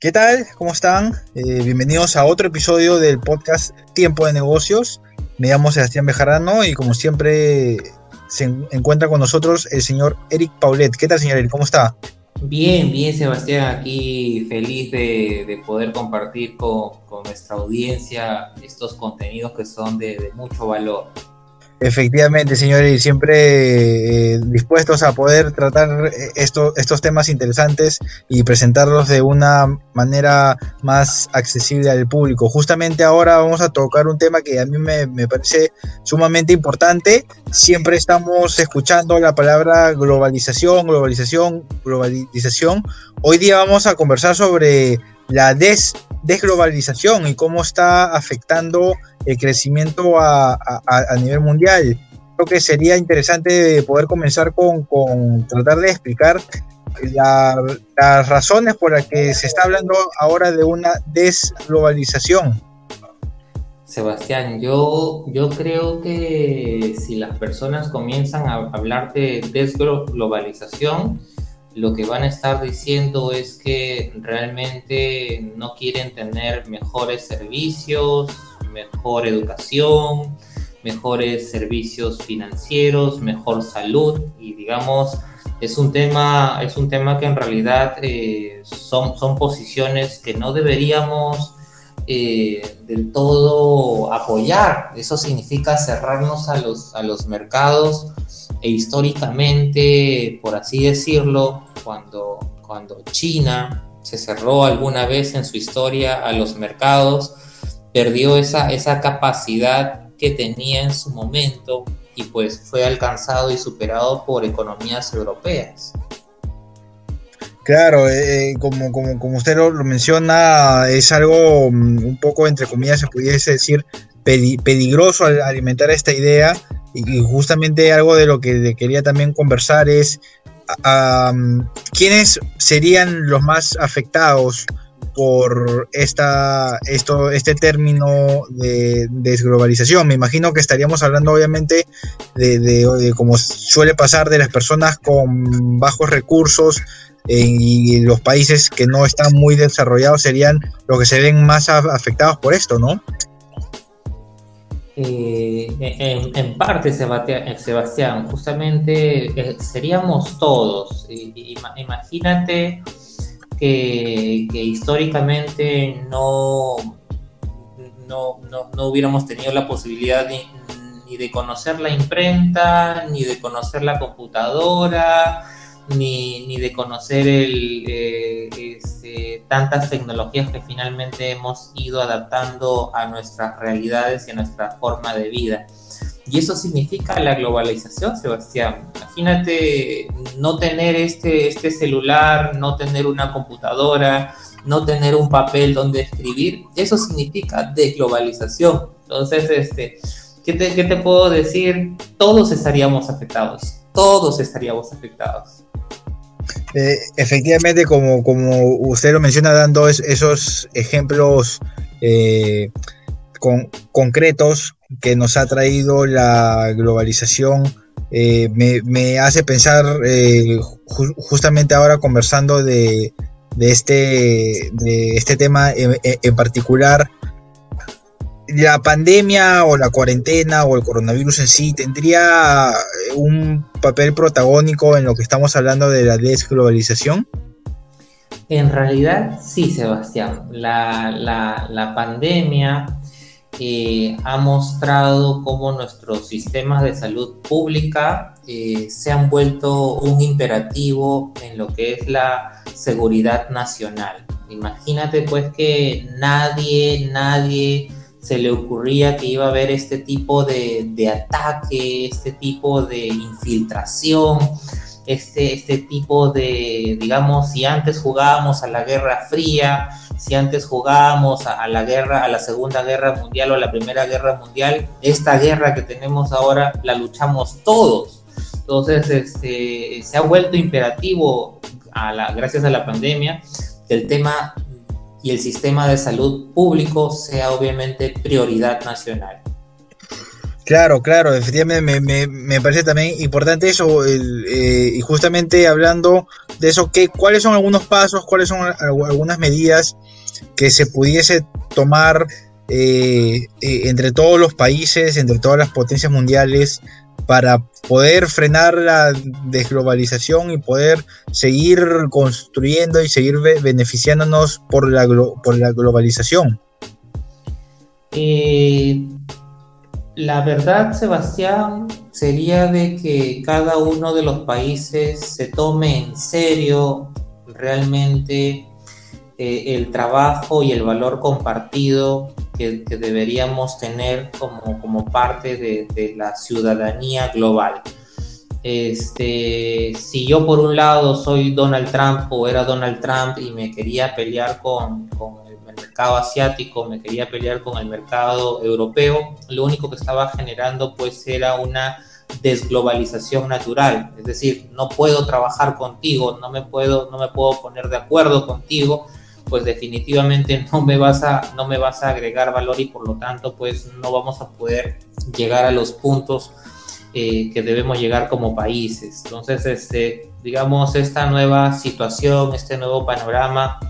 ¿Qué tal? ¿Cómo están? Eh, bienvenidos a otro episodio del podcast Tiempo de Negocios. Me llamo Sebastián Bejarano y como siempre se encuentra con nosotros el señor Eric Paulet. ¿Qué tal, señor Eric? ¿Cómo está? Bien, bien, Sebastián, aquí feliz de, poder compartir con, nuestra audiencia estos contenidos que son de mucho valor. Efectivamente, señores, siempre eh, dispuestos a poder tratar eh, estos temas interesantes y presentarlos de una manera más accesible al público. Justamente ahora vamos a tocar un tema que a mí me, me parece sumamente importante. Siempre estamos escuchando la palabra globalización, globalización, globalización. Hoy día vamos a conversar sobre la des desglobalización y cómo está afectando el crecimiento a, nivel mundial. Creo que sería interesante poder comenzar con, tratar de explicar las razones por las que se está hablando ahora de una desglobalización. Sebastián, yo, yo creo que si las personas comienzan a hablar de desglobalización, lo que van a estar diciendo es que realmente no quieren tener mejores servicios, mejor educación, mejores servicios financieros, mejor salud. Y digamos es un tema es un tema que en realidad eh, son, son posiciones que no deberíamos eh, del todo apoyar. Eso significa cerrarnos a los, a los mercados e históricamente, por así decirlo, cuando, cuando China se cerró alguna vez en su historia a los mercados, perdió esa, esa capacidad que tenía en su momento y pues fue alcanzado y superado por economías europeas. Claro, eh, como, como, como, usted lo, menciona, es algo mm, un poco, entre comillas, se pudiese decir, peligroso alimentar esta idea y justamente algo de lo que quería también conversar es quiénes serían los más afectados por esta, esto, este término de, desglobalización. Me imagino que estaríamos hablando obviamente de, como suele pasar, de las personas con bajos recursos y los países que no están muy desarrollados serían los que se ven más afectados por esto, ¿no? Eh, en, parte, eh, Sebastián, justamente eh, seríamos todos. Imagínate que, históricamente no, no, no, hubiéramos tenido la posibilidad ni de conocer la imprenta, ni de conocer la computadora, ni, de conocer el, eh, este, tantas tecnologías que finalmente hemos ido adaptando a nuestras realidades y a nuestra forma de vida. Y eso significa la globalización, Sebastián. Imagínate no tener este, este celular, no tener una computadora, no tener un papel donde escribir. Eso significa desglobalización. Entonces, este, ¿qué te, qué te puedo decir? Todos estaríamos afectados. Todos estaríamos afectados. Eh, efectivamente, como, como usted lo menciona, dando esos ejemplos eh, con, concretos que nos ha traído la globalización, eh, me, hace pensar justamente ahora conversando de, de, este, de este tema en particular la pandemia o la cuarentena o el coronavirus en sí tendría eh, un papel protagónico en lo que estamos hablando de la desglobalización? En realidad sí, Sebastián. La, pandemia eh, ha mostrado cómo nuestros sistemas de salud pública eh, se han vuelto un imperativo en lo que es la seguridad nacional. Imagínate pues que nadie, nadie se le ocurría que iba a haber este tipo de, ataque, este tipo de infiltración, este, este tipo de, digamos, si antes jugábamos a la Guerra Fría, si antes jugábamos a, la guerra, a la Segunda Guerra Mundial o a la Primera Guerra Mundial, esta guerra que tenemos ahora la luchamos todos. Entonces, este, se ha vuelto imperativo, a la, gracias a la pandemia, el tema el sistema de salud público sea obviamente prioridad nacional. Claro, claro, efectivamente me, parece también importante eso eh, y justamente hablando de eso, ¿qué, ¿cuáles son algunos pasos, cuáles son algunas medidas que se pudiese tomar eh, eh, entre todos los países, entre todas las potencias mundiales para poder frenar la desglobalización y poder seguir construyendo y seguir beneficiándonos por la, por la globalización? La verdad, Sebastián, sería de que cada uno de los países se tome en serio realmente eh, el trabajo y el valor compartido que, deberíamos tener como, como parte de, la ciudadanía global. Este, si yo por un lado soy Donald Trump o era Donald Trump y me quería pelear con, con mercado asiático, me quería pelear con el mercado europeo, lo único que estaba generando pues era una desglobalización natural, es decir, no puedo trabajar contigo, no me puedo, no me puedo poner de acuerdo contigo, pues definitivamente no me vas a, no me vas a agregar valor y por lo tanto pues no vamos a poder llegar a los puntos eh, que debemos llegar como países. Entonces, este, digamos, esta nueva situación, este nuevo panorama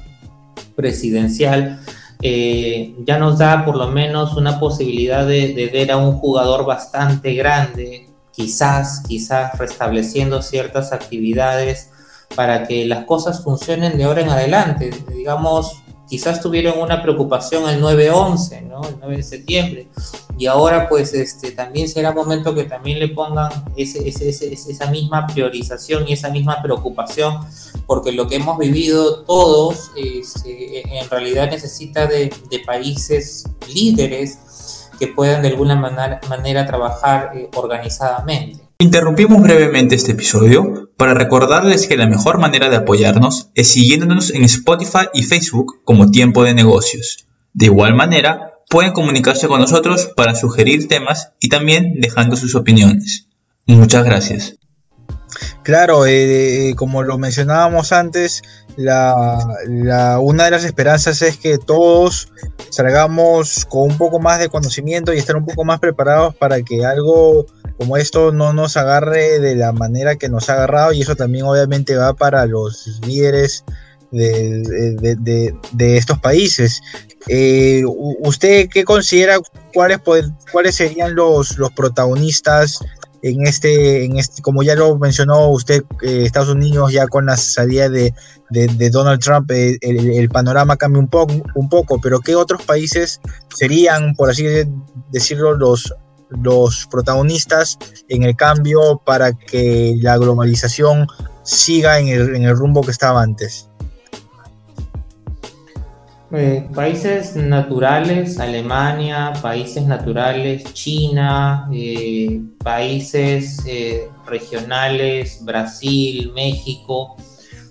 presidencial, eh, ya nos da por lo menos una posibilidad de, ver a un jugador bastante grande, quizás, quizás restableciendo ciertas actividades para que las cosas funcionen de ahora en adelante. Digamos, quizás tuvieron una preocupación el 9-11, ¿no? El 9 de septiembre. Y ahora pues este, también será momento que también le pongan esa misma priorización y esa misma preocupación, porque lo que hemos vivido todos este, en realidad necesita de, países líderes que puedan de alguna manera, manera trabajar eh, organizadamente. Interrumpimos brevemente este episodio para recordarles que la mejor manera de apoyarnos es siguiéndonos en Spotify y Facebook como Tiempo de Negocios. De igual manera, pueden comunicarse con nosotros para sugerir temas y también dejando sus opiniones. Muchas gracias. Claro, eh, como lo mencionábamos antes, la, una de las esperanzas es que todos salgamos con un poco más de conocimiento y estar un poco más preparados para que algo como esto no nos agarre de la manera que nos ha agarrado y eso también obviamente va para los líderes de, estos países. Eh, ¿Usted qué considera cuáles, serían los, los protagonistas en este, en este, como ya lo mencionó usted, eh, Estados Unidos ya con la salida de, Donald Trump, eh, el, panorama cambia un poco, un poco, pero ¿qué otros países serían, por así decirlo, los los protagonistas en el cambio para que la globalización siga en el, rumbo que estaba antes? Países naturales, Alemania, países naturales, China, eh, países eh, regionales, Brasil, México,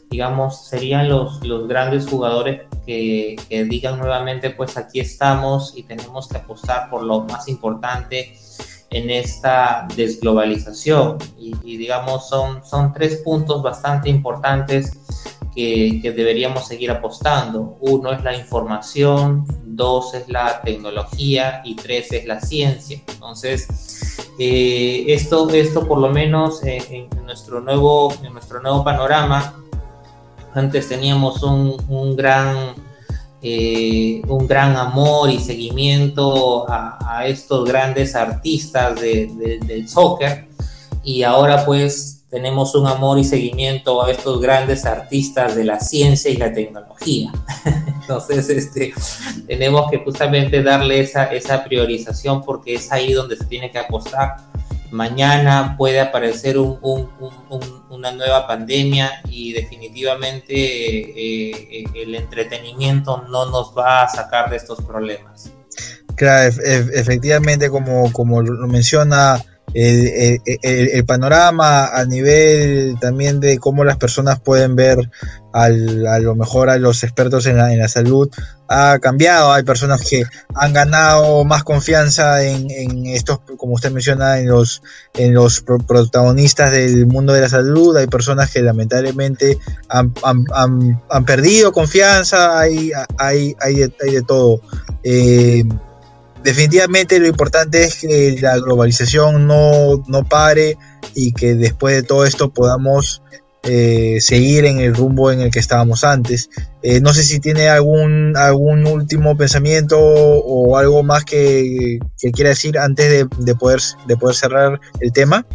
digamos, serían los, los grandes jugadores que, digan nuevamente, pues aquí estamos y tenemos que apostar por lo más importante en esta desglobalización. Y, digamos, son, son tres puntos bastante importantes que, deberíamos seguir apostando. Uno es la información, dos es la tecnología y tres es la ciencia. Entonces, eh, esto, esto por lo menos en, nuestro nuevo, en nuestro nuevo panorama, antes teníamos un, un gran eh, un gran amor y seguimiento a, estos grandes artistas del soccer y ahora pues tenemos un amor y seguimiento a estos grandes artistas de la ciencia y la tecnología. Entonces, este, tenemos que justamente darle esa, esa priorización porque es ahí donde se tiene que apostar mañana puede aparecer una nueva pandemia y definitivamente eh, eh, el entretenimiento no nos va a sacar de estos problemas. Claro, efectivamente, como, como lo menciona el, panorama a nivel también de cómo las personas pueden ver a lo mejor a los expertos en la, en la, salud ha cambiado. Hay personas que han ganado más confianza en, estos, como usted menciona, en los, en los protagonistas del mundo de la salud. Hay personas que lamentablemente han, perdido confianza. Hay, hay, hay, de, todo. Eh, definitivamente lo importante es que la globalización no, no pare y que después de todo esto podamos eh, seguir en el rumbo en el que estábamos antes. Eh, no sé si tiene algún, algún último pensamiento o algo más que, quiera decir antes de, poder, de poder cerrar el tema.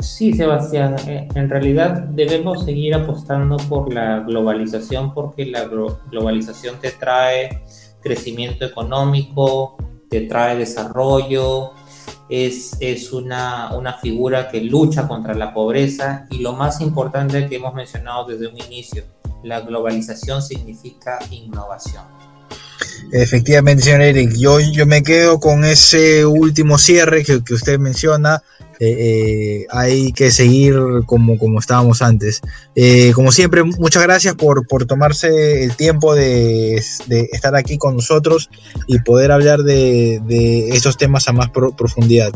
Sí, Sebastián, eh, en realidad debemos seguir apostando por la globalización porque la globalización te trae crecimiento económico, te trae desarrollo, es, es una, una, figura que lucha contra la pobreza y lo más importante que hemos mencionado desde un inicio, la globalización significa innovación. Efectivamente, señor Eric, yo, yo me quedo con ese último cierre que, que usted menciona, eh, eh, hay que seguir como, como estábamos antes. Eh, como siempre, muchas gracias por, por tomarse el tiempo de, estar aquí con nosotros y poder hablar de, de estos temas a más profundidad.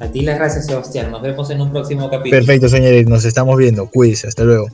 A ti las gracias, Sebastián. Nos vemos en un próximo capítulo. Perfecto, señores. Nos estamos viendo. Cuídense. Hasta luego.